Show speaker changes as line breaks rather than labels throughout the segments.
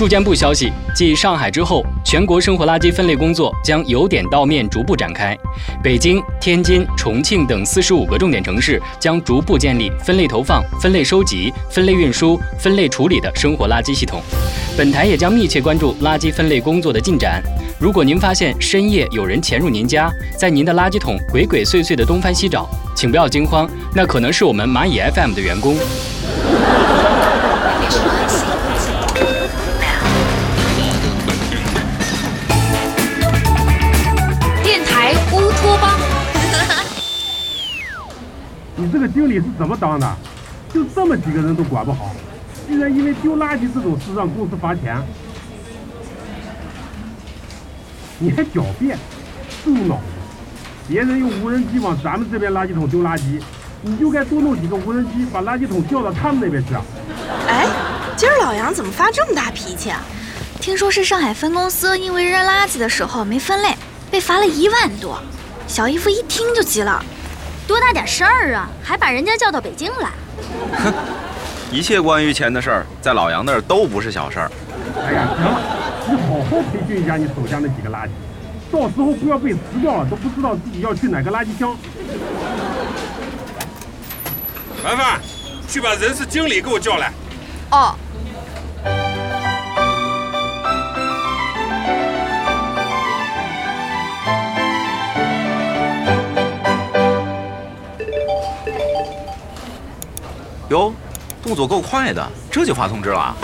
住建部消息，继上海之后，全国生活垃圾分类工作将由点到面逐步展开。北京、天津、重庆等四十五个重点城市将逐步建立分类投放、分类收集、分类运输、分类处理的生活垃圾系统。本台也将密切关注垃圾分类工作的进展。如果您发现深夜有人潜入您家，在您的垃圾桶鬼鬼祟祟地东翻西找，请不要惊慌，那可能是我们蚂蚁 FM 的员工。
个经理是怎么当的？就这么几个人都管不好，居然因为丢垃圾这种事让公司罚钱？你还狡辩，猪脑子！别人用无人机往咱们这边垃圾桶丢垃圾，你就该多弄几个无人机，把垃圾桶调到他们那边去啊！
哎，今儿老杨怎么发这么大脾气啊？
听说是上海分公司因为扔垃圾的时候没分类，被罚了一万多。小姨夫一听就急了。
多大点事儿啊，还把人家叫到北京来？
哼，一切关于钱的事儿，在老杨那儿都不是小事儿。
哎呀，行了，你好好培训一下你手下那几个垃圾，到时候不要被辞掉了，都不知道自己要去哪个垃圾箱。
凡凡，去把人事经理给我叫来。
哦。
哟，动作够快的，这就发通知了。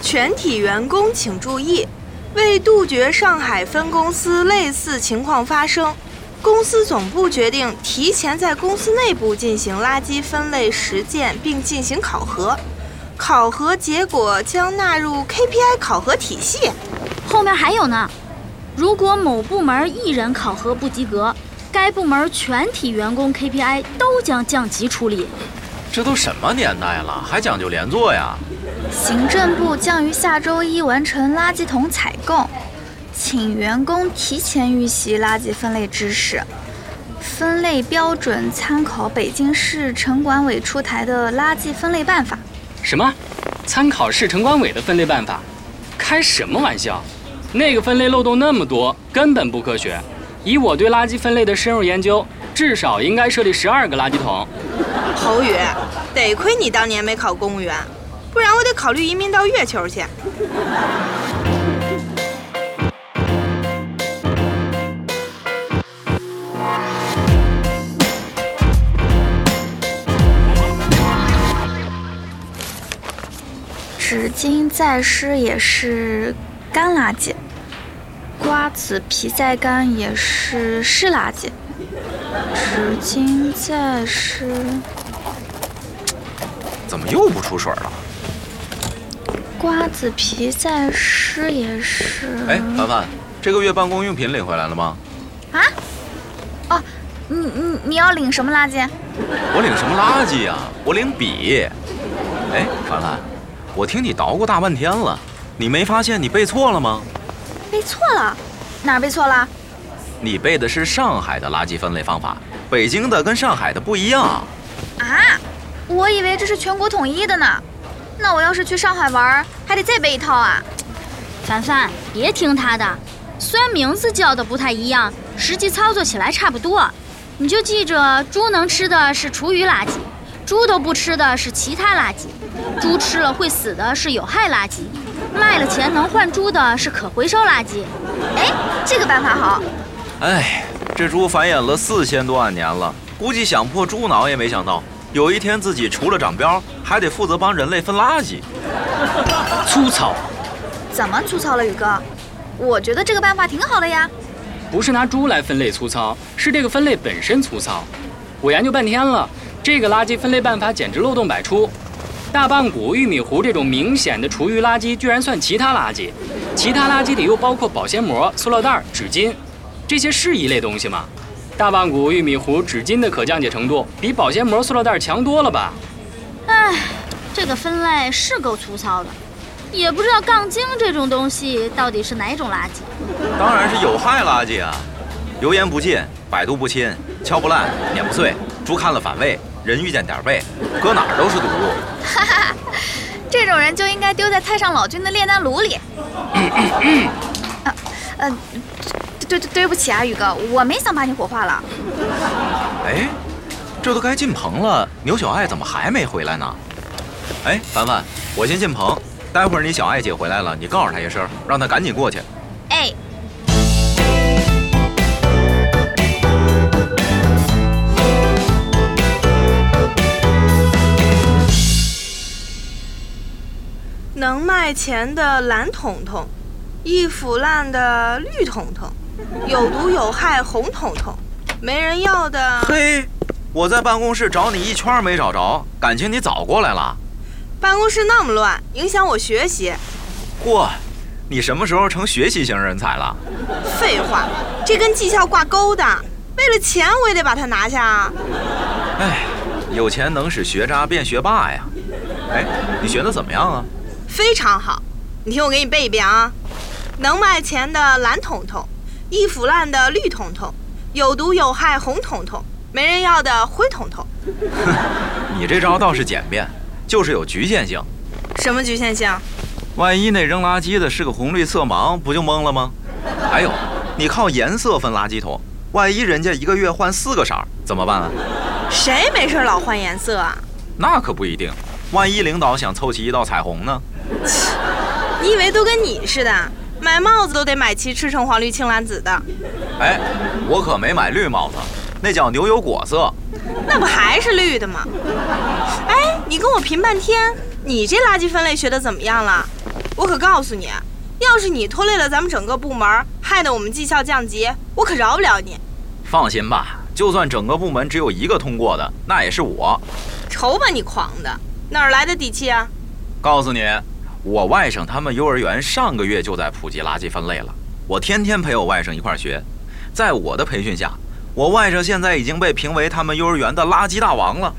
全体员工请注意，为杜绝上海分公司类似情况发生，公司总部决定提前在公司内部进行垃圾分类实践，并进行考核。考核结果将纳入 KPI 考核体系。
后面还有呢，如果某部门一人考核不及格，该部门全体员工 KPI 都将降级处理。
这都什么年代了，还讲究连坐呀？
行政部将于下周一完成垃圾桶采购，请员工提前预习垃圾分类知识。分类标准参考北京市城管委出台的垃圾分类办法。
什么？参考市城管委的分类办法？开什么玩笑？那个分类漏洞那么多，根本不科学。以我对垃圾分类的深入研究，至少应该设立十二个垃圾桶。
侯宇，得亏你当年没考公务员，不然我得考虑移民到月球去。
纸巾再湿也是干垃圾，瓜子皮再干也是湿垃圾。纸巾再湿。
怎么又不出水了？
瓜子皮再湿也是。
哎，凡凡，这个月办公用品领回来了吗？
啊？哦，你你你要领什么垃圾？
我领什么垃圾呀？我领笔。哎，凡凡，我听你捣鼓大半天了，你没发现你背错了吗？
背错了？哪儿背错了？
你背的是上海的垃圾分类方法，北京的跟上海的不一样。
啊？我以为这是全国统一的呢，那我要是去上海玩，还得再背一套啊！
凡凡，别听他的，虽然名字叫的不太一样，实际操作起来差不多。你就记着，猪能吃的是厨余垃圾，猪都不吃的是其他垃圾，猪吃了会死的是有害垃圾，卖了钱能换猪的是可回收垃圾。
哎，这个办法好。
哎，这猪繁衍了四千多万年了，估计想破猪脑也没想到。有一天自己除了长膘，还得负责帮人类分垃圾，
粗糙。
怎么粗糙了，宇哥？我觉得这个办法挺好的呀。
不是拿猪来分类粗糙，是这个分类本身粗糙。我研究半天了，这个垃圾分类办法简直漏洞百出。大棒骨、玉米糊这种明显的厨余垃圾居然算其他垃圾，其他垃圾里又包括保鲜膜、塑料袋、纸巾，这些是一类东西吗？大棒骨、玉米糊、纸巾的可降解程度比保鲜膜、塑料袋强多了吧？
哎，这个分类是够粗糙的，也不知道杠精这种东西到底是哪种垃圾。
当然是有害垃圾啊！油盐不进，百毒不侵，敲不烂，碾不碎，猪看了反胃，人遇见点背，搁哪儿都是毒。
哈哈，这种人就应该丢在太上老君的炼丹炉里。啊，呃，对对对不起啊，宇哥，我没想把你火化了。
哎，这都该进棚了，牛小爱怎么还没回来呢？哎，凡凡，我先进棚，待会儿你小爱姐回来了，你告诉她一声，让她赶紧过去。
哎，
能卖钱的蓝彤彤，易腐烂的绿彤彤，有毒有害红彤彤，没人要的。
嘿，我在办公室找你一圈没找着，感情你早过来了。
办公室那么乱，影响我学习。
嚯，你什么时候成学习型人才了？
废话，这跟绩效挂钩的，为了钱我也得把它拿下啊。
哎，有钱能使学渣变学霸呀。哎，你学的怎么样啊？
非常好，你听我给你背一遍啊：能卖钱的蓝彤彤，易腐烂的绿彤彤，有毒有害红彤彤，没人要的灰彤彤。
你这招倒是简便，就是有局限性。
什么局限性？
万一那扔垃圾的是个红绿色盲，不就懵了吗？还有，你靠颜色分垃圾桶，万一人家一个月换四个色儿，怎么办啊？
谁没事老换颜色啊？
那可不一定，万一领导想凑齐一道彩虹呢？
你以为都跟你似的，买帽子都得买齐赤橙黄绿青蓝紫的？
哎，我可没买绿帽子，那叫牛油果色。
那不还是绿的吗？哎，你跟我贫半天，你这垃圾分类学的怎么样了？我可告诉你，要是你拖累了咱们整个部门，害得我们绩效降级，我可饶不了你。
放心吧，就算整个部门只有一个通过的，那也是我。
瞅把你狂的，哪儿来的底气啊？
告诉你，我外甥他们幼儿园上个月就在普及垃圾分类了。我天天陪我外甥一块学，在我的培训下，我外甥现在已经被评为他们幼儿园的垃圾大王了。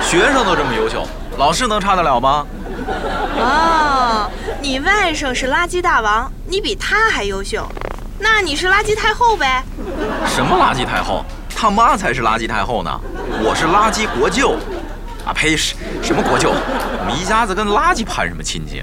学生都这么优秀，老师能差得了吗？
哦，你外甥是垃圾大王，你比他还优秀，那你是垃圾太后呗？
什么垃圾太后？他妈才是垃圾太后呢！我是垃圾国舅。啊呸！什什么国舅？我们一家子跟垃圾攀什么亲戚？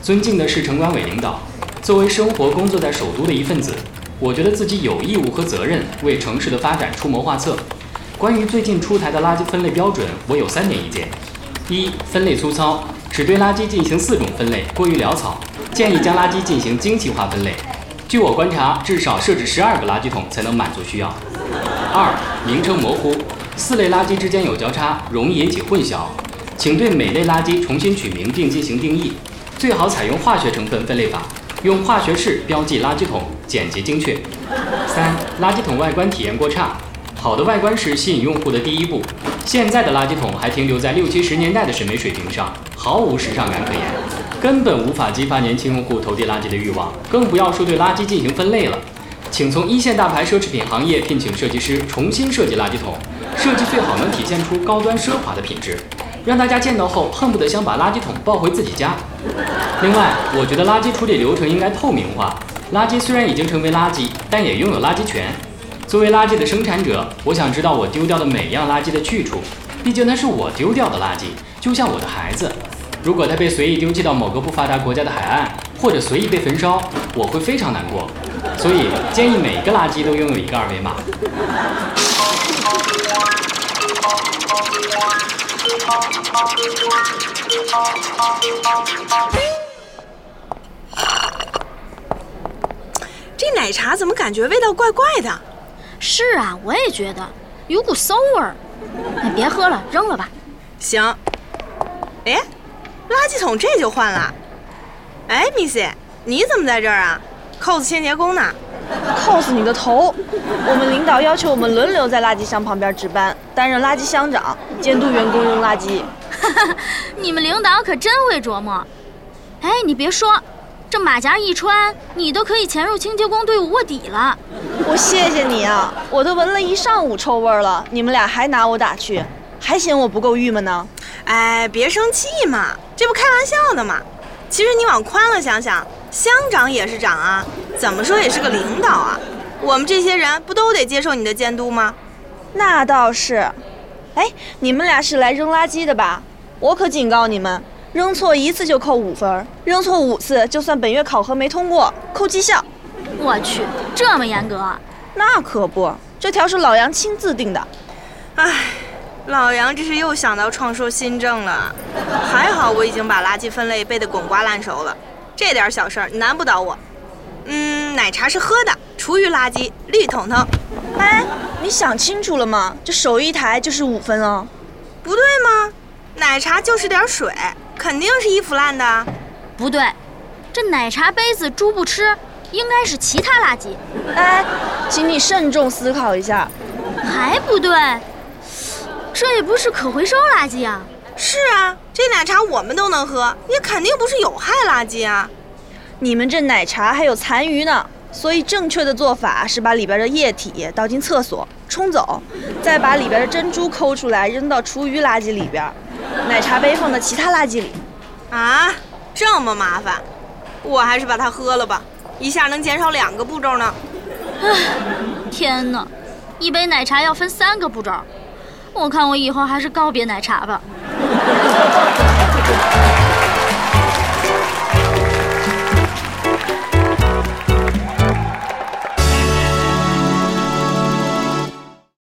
尊敬的市城管委领导，作为生活工作在首都的一份子，我觉得自己有义务和责任为城市的发展出谋划策。关于最近出台的垃圾分类标准，我有三点意见：一、分类粗糙，只对垃圾进行四种分类，过于潦草，建议将垃圾进行精细化分类。据我观察，至少设置十二个垃圾桶才能满足需要。二、名称模糊，四类垃圾之间有交叉，容易引起混淆，请对每类垃圾重新取名并进行定义。最好采用化学成分分类法，用化学式标记垃圾桶，简洁精确。三、垃圾桶外观体验过差，好的外观是吸引用户的第一步。现在的垃圾桶还停留在六七十年代的审美水平上，毫无时尚感可言，根本无法激发年轻用户投递垃圾的欲望，更不要说对垃圾进行分类了。请从一线大牌奢侈品行业聘请设计师重新设计垃圾桶，设计最好能体现出高端奢华的品质。让大家见到后恨不得想把垃圾桶抱回自己家。另外，我觉得垃圾处理流程应该透明化。垃圾虽然已经成为垃圾，但也拥有垃圾权。作为垃圾的生产者，我想知道我丢掉的每样垃圾的去处，毕竟那是我丢掉的垃圾，就像我的孩子。如果他被随意丢弃到某个不发达国家的海岸，或者随意被焚烧，我会非常难过。所以建议每个垃圾都拥有一个二维码。
这奶茶怎么感觉味道怪怪的？
是啊，我也觉得有股馊味儿。哎，别喝了，扔了吧。
行。哎，垃圾桶这就换了。哎，Missy，你怎么在这儿啊？cos 清洁工呢
？cos 你个头！我们领导要求我们轮流在垃圾箱旁边值班，担任垃圾箱长，监督员工扔垃圾。
哈哈，你们领导可真会琢磨。哎，你别说，这马甲一穿，你都可以潜入清洁工队伍卧底了。
我谢谢你啊，我都闻了一上午臭味了，你们俩还拿我打趣，还嫌我不够郁闷呢。
哎，别生气嘛，这不开玩笑的嘛。其实你往宽了想想，乡长也是长啊，怎么说也是个领导啊。我们这些人不都得接受你的监督吗？
那倒是。哎，你们俩是来扔垃圾的吧？我可警告你们，扔错一次就扣五分，扔错五次就算本月考核没通过，扣绩效。
我去，这么严格？
那可不，这条是老杨亲自定的。
唉，老杨这是又想到创收新政了。还好我已经把垃圾分类背得滚瓜烂熟了，这点小事儿难不倒我。嗯，奶茶是喝的，厨余垃圾绿桶桶。
哎，你想清楚了吗？这手一抬就是五分哦。
不对吗？奶茶就是点水，肯定是衣服烂的。
不对，这奶茶杯子猪不吃，应该是其他垃圾。
哎，请你慎重思考一下。
还不对，这也不是可回收垃圾啊。
是啊，这奶茶我们都能喝，也肯定不是有害垃圾啊。
你们这奶茶还有残余呢，所以正确的做法是把里边的液体倒进厕所冲走，再把里边的珍珠抠出来扔到厨余垃圾里边，奶茶杯放到其他垃圾里。
啊，这么麻烦，我还是把它喝了吧，一下能减少两个步骤呢。
唉，天哪，一杯奶茶要分三个步骤，我看我以后还是告别奶茶吧。